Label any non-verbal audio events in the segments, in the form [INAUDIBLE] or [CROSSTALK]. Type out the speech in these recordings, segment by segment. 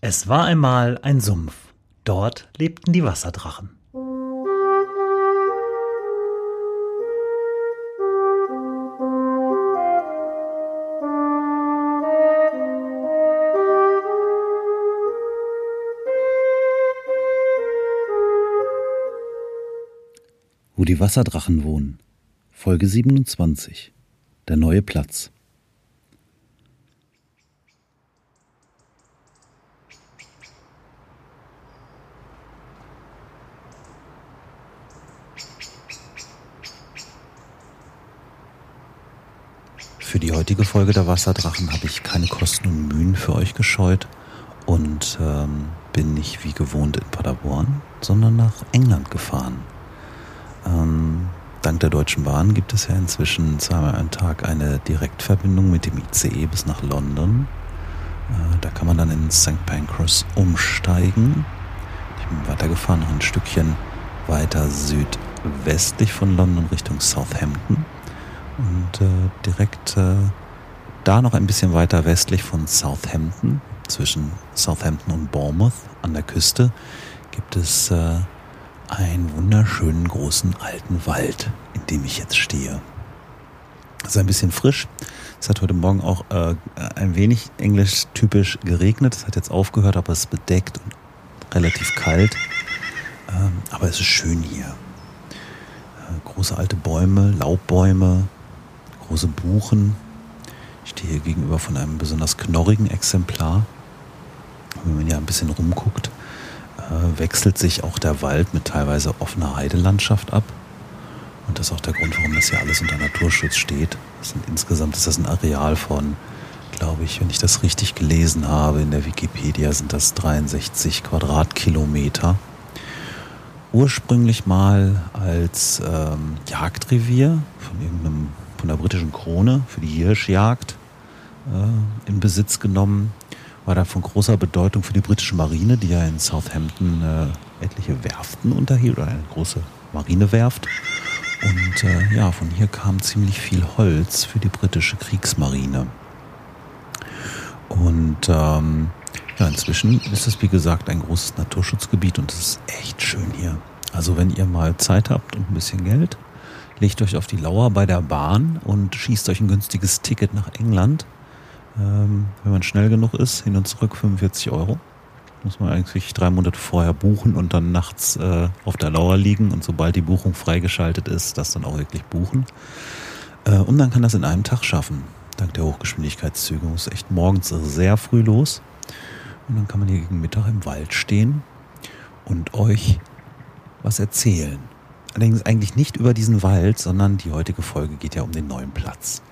Es war einmal ein Sumpf. Dort lebten die Wasserdrachen. Wo die Wasserdrachen wohnen. Folge 27. Der neue Platz. Für die heutige Folge der Wasserdrachen habe ich keine Kosten und Mühen für euch gescheut und ähm, bin nicht wie gewohnt in Paderborn, sondern nach England gefahren. Ähm, dank der Deutschen Bahn gibt es ja inzwischen zweimal am Tag eine Direktverbindung mit dem ICE bis nach London. Äh, da kann man dann in St. Pancras umsteigen. Ich bin weitergefahren, noch ein Stückchen weiter südwestlich von London Richtung Southampton und äh, direkt äh, da noch ein bisschen weiter westlich von Southampton, zwischen Southampton und Bournemouth an der Küste, gibt es äh, einen wunderschönen großen alten Wald, in dem ich jetzt stehe. Es ist ein bisschen frisch. Es hat heute Morgen auch äh, ein wenig englisch typisch geregnet. Es hat jetzt aufgehört, aber es ist bedeckt und relativ kalt. Ähm, aber es ist schön hier. Äh, große alte Bäume, Laubbäume, große Buchen. Ich stehe hier gegenüber von einem besonders knorrigen Exemplar. Wenn man hier ein bisschen rumguckt, äh, wechselt sich auch der Wald mit teilweise offener Heidelandschaft ab. Und das ist auch der Grund, warum das hier alles unter Naturschutz steht. Sind, insgesamt ist das ein Areal von, glaube ich, wenn ich das richtig gelesen habe, in der Wikipedia sind das 63 Quadratkilometer. Ursprünglich mal als ähm, Jagdrevier von irgendeinem von der britischen Krone für die Hirschjagd äh, in Besitz genommen. War da von großer Bedeutung für die britische Marine, die ja in Southampton äh, etliche Werften unterhielt, oder eine große Marinewerft. Und äh, ja, von hier kam ziemlich viel Holz für die britische Kriegsmarine. Und ähm, ja, inzwischen ist es wie gesagt ein großes Naturschutzgebiet und es ist echt schön hier. Also wenn ihr mal Zeit habt und ein bisschen Geld, legt euch auf die Lauer bei der Bahn und schießt euch ein günstiges Ticket nach England. Ähm, wenn man schnell genug ist, hin und zurück 45 Euro. Muss man eigentlich drei Monate vorher buchen und dann nachts äh, auf der Lauer liegen und sobald die Buchung freigeschaltet ist, das dann auch wirklich buchen. Äh, und dann kann das in einem Tag schaffen, dank der Hochgeschwindigkeitszüge. Muss echt morgens sehr früh los. Und dann kann man hier gegen Mittag im Wald stehen und euch was erzählen. Allerdings eigentlich nicht über diesen Wald, sondern die heutige Folge geht ja um den neuen Platz.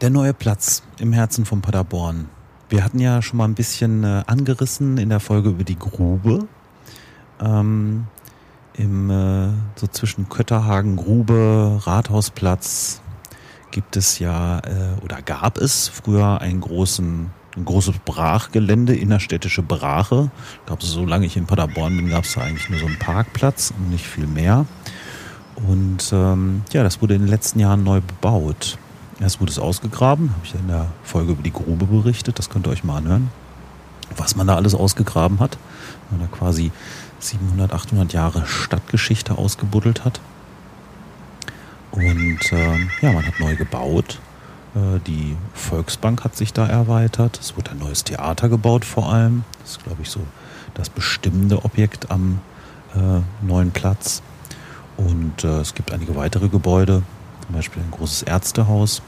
Der neue Platz im Herzen von Paderborn. Wir hatten ja schon mal ein bisschen äh, angerissen in der Folge über die Grube. Ähm, Im äh, so zwischen Kötterhagen, Grube, Rathausplatz gibt es ja äh, oder gab es früher einen großen ein großes Brachgelände, innerstädtische Brache. Ich glaube, solange ich in Paderborn bin, gab es da eigentlich nur so einen Parkplatz und nicht viel mehr. Und ähm, ja, das wurde in den letzten Jahren neu bebaut. Erst wurde es ausgegraben, habe ich in der Folge über die Grube berichtet, das könnt ihr euch mal anhören, was man da alles ausgegraben hat. Man da quasi 700, 800 Jahre Stadtgeschichte ausgebuddelt hat. Und ähm, ja, man hat neu gebaut äh, die Volksbank hat sich da erweitert. Es wurde ein neues Theater gebaut vor allem. Das ist, glaube ich, so das bestimmende Objekt am äh, neuen Platz. Und äh, es gibt einige weitere Gebäude, zum Beispiel ein großes Ärztehaus,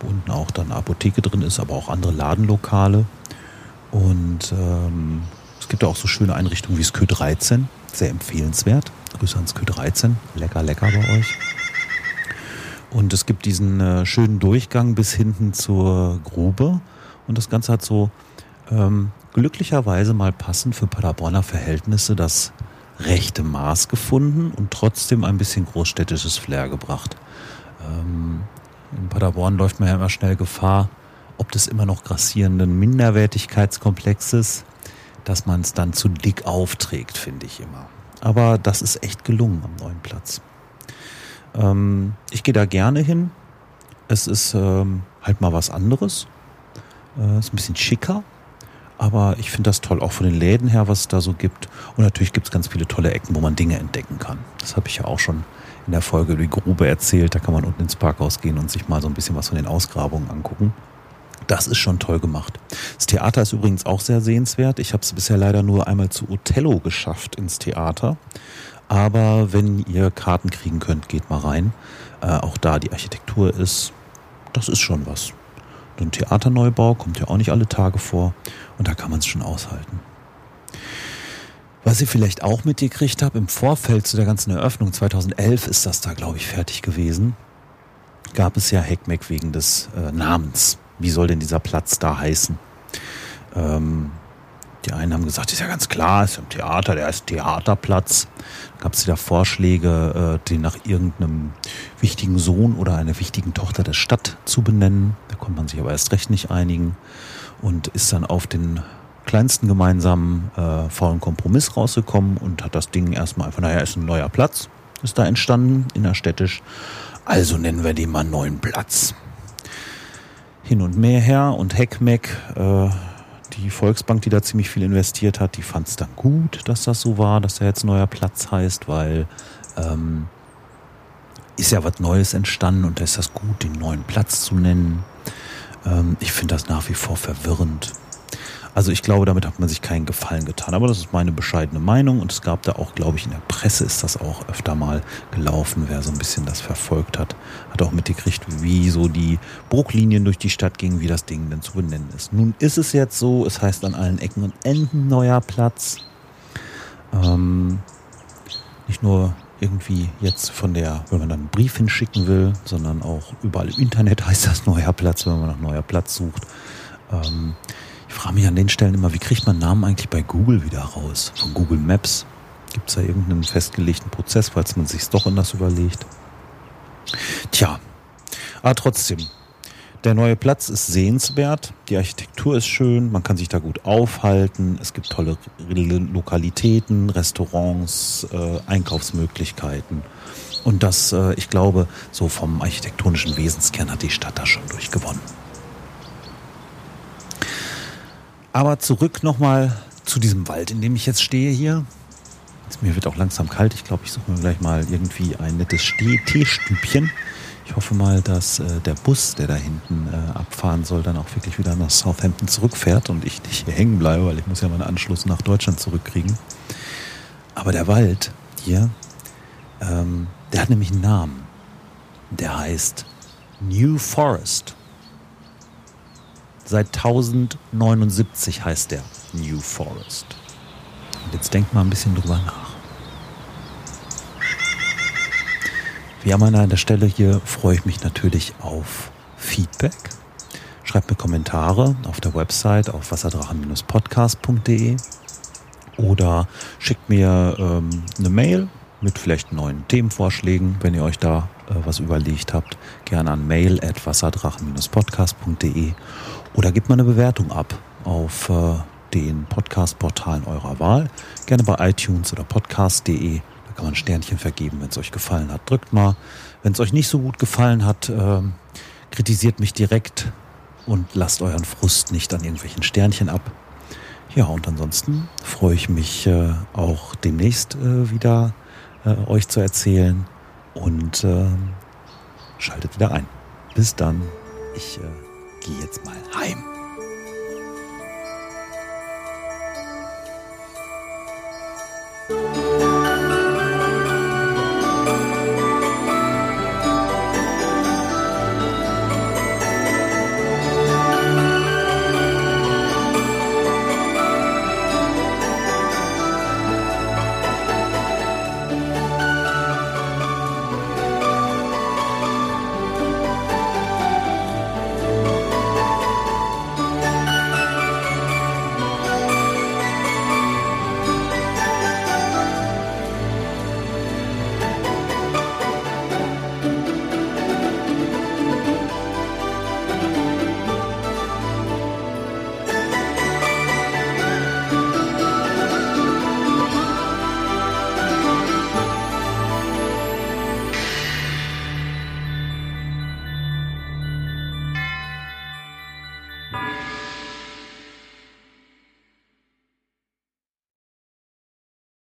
wo unten auch dann eine Apotheke drin ist, aber auch andere Ladenlokale. Und ähm, es gibt auch so schöne Einrichtungen wie das Q13, sehr empfehlenswert. Grüße ans Q13, lecker, lecker bei euch. Und es gibt diesen äh, schönen Durchgang bis hinten zur Grube. Und das Ganze hat so ähm, glücklicherweise mal passend für Paderborner Verhältnisse das rechte Maß gefunden und trotzdem ein bisschen großstädtisches Flair gebracht. Ähm, in Paderborn läuft man ja immer schnell Gefahr, ob des immer noch grassierenden Minderwertigkeitskomplexes, dass man es dann zu dick aufträgt, finde ich immer. Aber das ist echt gelungen am neuen Platz. Ähm, ich gehe da gerne hin. Es ist ähm, halt mal was anderes. Äh, ist ein bisschen schicker. Aber ich finde das toll, auch von den Läden her, was es da so gibt. Und natürlich gibt es ganz viele tolle Ecken, wo man Dinge entdecken kann. Das habe ich ja auch schon in der Folge über die Grube erzählt. Da kann man unten ins Parkhaus gehen und sich mal so ein bisschen was von den Ausgrabungen angucken. Das ist schon toll gemacht. Das Theater ist übrigens auch sehr sehenswert. Ich habe es bisher leider nur einmal zu Othello geschafft ins Theater. Aber wenn ihr Karten kriegen könnt, geht mal rein. Äh, auch da die Architektur ist, das ist schon was. Ein Theaterneubau kommt ja auch nicht alle Tage vor und da kann man es schon aushalten. Was ihr vielleicht auch mitgekriegt habt, im Vorfeld zu der ganzen Eröffnung 2011 ist das da, glaube ich, fertig gewesen. Gab es ja Heckmeck wegen des äh, Namens wie soll denn dieser Platz da heißen? Ähm, die einen haben gesagt, ist ja ganz klar, ist im Theater, der heißt Theaterplatz. Gab es wieder Vorschläge, äh, den nach irgendeinem wichtigen Sohn oder einer wichtigen Tochter der Stadt zu benennen. Da konnte man sich aber erst recht nicht einigen und ist dann auf den kleinsten gemeinsamen äh, faulen Kompromiss rausgekommen und hat das Ding erstmal einfach, naja, ist ein neuer Platz, ist da entstanden, innerstädtisch. Also nennen wir den mal neuen Platz hin und mehr her und Heckmeck, äh, die Volksbank, die da ziemlich viel investiert hat, die fand es dann gut, dass das so war, dass da jetzt neuer Platz heißt, weil ähm, ist ja was Neues entstanden und da ist das gut, den neuen Platz zu nennen. Ähm, ich finde das nach wie vor verwirrend. Also ich glaube, damit hat man sich keinen Gefallen getan. Aber das ist meine bescheidene Meinung und es gab da auch, glaube ich, in der Presse ist das auch öfter mal gelaufen. Wer so ein bisschen das verfolgt hat, hat auch mitgekriegt, wie so die Bruchlinien durch die Stadt gingen, wie das Ding denn zu benennen ist. Nun ist es jetzt so, es heißt an allen Ecken und Enden neuer Platz. Ähm, nicht nur irgendwie jetzt von der, wenn man dann einen Brief hinschicken will, sondern auch überall im Internet [LAUGHS] heißt das neuer Platz, wenn man nach neuer Platz sucht. Ähm, frage mich an den Stellen immer, wie kriegt man Namen eigentlich bei Google wieder raus? Von Google Maps? Gibt es da irgendeinen festgelegten Prozess, falls man sich doch anders überlegt? Tja, aber trotzdem, der neue Platz ist sehenswert, die Architektur ist schön, man kann sich da gut aufhalten, es gibt tolle Lokalitäten, Restaurants, äh, Einkaufsmöglichkeiten. Und das, äh, ich glaube, so vom architektonischen Wesenskern hat die Stadt da schon durchgewonnen. Aber zurück nochmal zu diesem Wald, in dem ich jetzt stehe hier. Jetzt, mir wird auch langsam kalt. Ich glaube, ich suche mir gleich mal irgendwie ein nettes Teestübchen. Ich hoffe mal, dass äh, der Bus, der da hinten äh, abfahren soll, dann auch wirklich wieder nach Southampton zurückfährt und ich nicht hier hängen bleibe, weil ich muss ja meinen Anschluss nach Deutschland zurückkriegen. Aber der Wald hier, ähm, der hat nämlich einen Namen. Der heißt New Forest. Seit 1079 heißt der New Forest. Und jetzt denkt mal ein bisschen drüber nach. Wie immer an der Stelle hier freue ich mich natürlich auf Feedback. Schreibt mir Kommentare auf der Website auf wasserdrachen-podcast.de oder schickt mir ähm, eine Mail mit vielleicht neuen Themenvorschlägen, wenn ihr euch da äh, was überlegt habt. Gerne an mail at wasserdrachen-podcast.de oder gebt mal eine Bewertung ab auf äh, den Podcast-Portalen eurer Wahl. Gerne bei iTunes oder podcast.de. Da kann man Sternchen vergeben, wenn es euch gefallen hat. Drückt mal. Wenn es euch nicht so gut gefallen hat, äh, kritisiert mich direkt und lasst euren Frust nicht an irgendwelchen Sternchen ab. Ja, und ansonsten freue ich mich äh, auch demnächst äh, wieder äh, euch zu erzählen und äh, schaltet wieder ein. Bis dann. Ich äh, gehe jetzt mal heim.